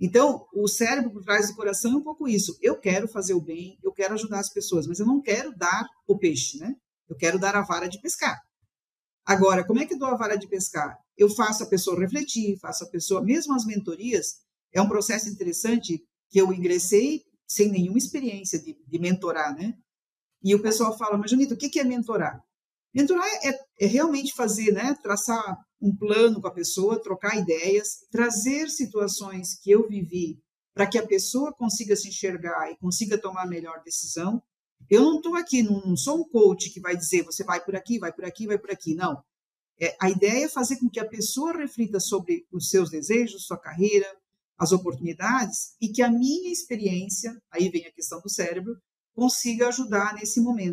Então, o cérebro por trás do coração é um pouco isso. Eu quero fazer o bem, eu quero ajudar as pessoas, mas eu não quero dar o peixe, né? Eu quero dar a vara de pescar. Agora, como é que eu dou a vara de pescar? Eu faço a pessoa refletir, faço a pessoa, mesmo as mentorias, é um processo interessante que eu ingressei sem nenhuma experiência de, de mentorar, né? E o pessoal fala, mas Janita, o que é mentorar? Mentorar é, é realmente fazer, né? Traçar um plano com a pessoa, trocar ideias, trazer situações que eu vivi para que a pessoa consiga se enxergar e consiga tomar a melhor decisão. Eu não estou aqui, não, sou um coach que vai dizer você vai por aqui, vai por aqui, vai por aqui. Não. É, a ideia é fazer com que a pessoa reflita sobre os seus desejos, sua carreira, as oportunidades e que a minha experiência, aí vem a questão do cérebro, consiga ajudar nesse momento.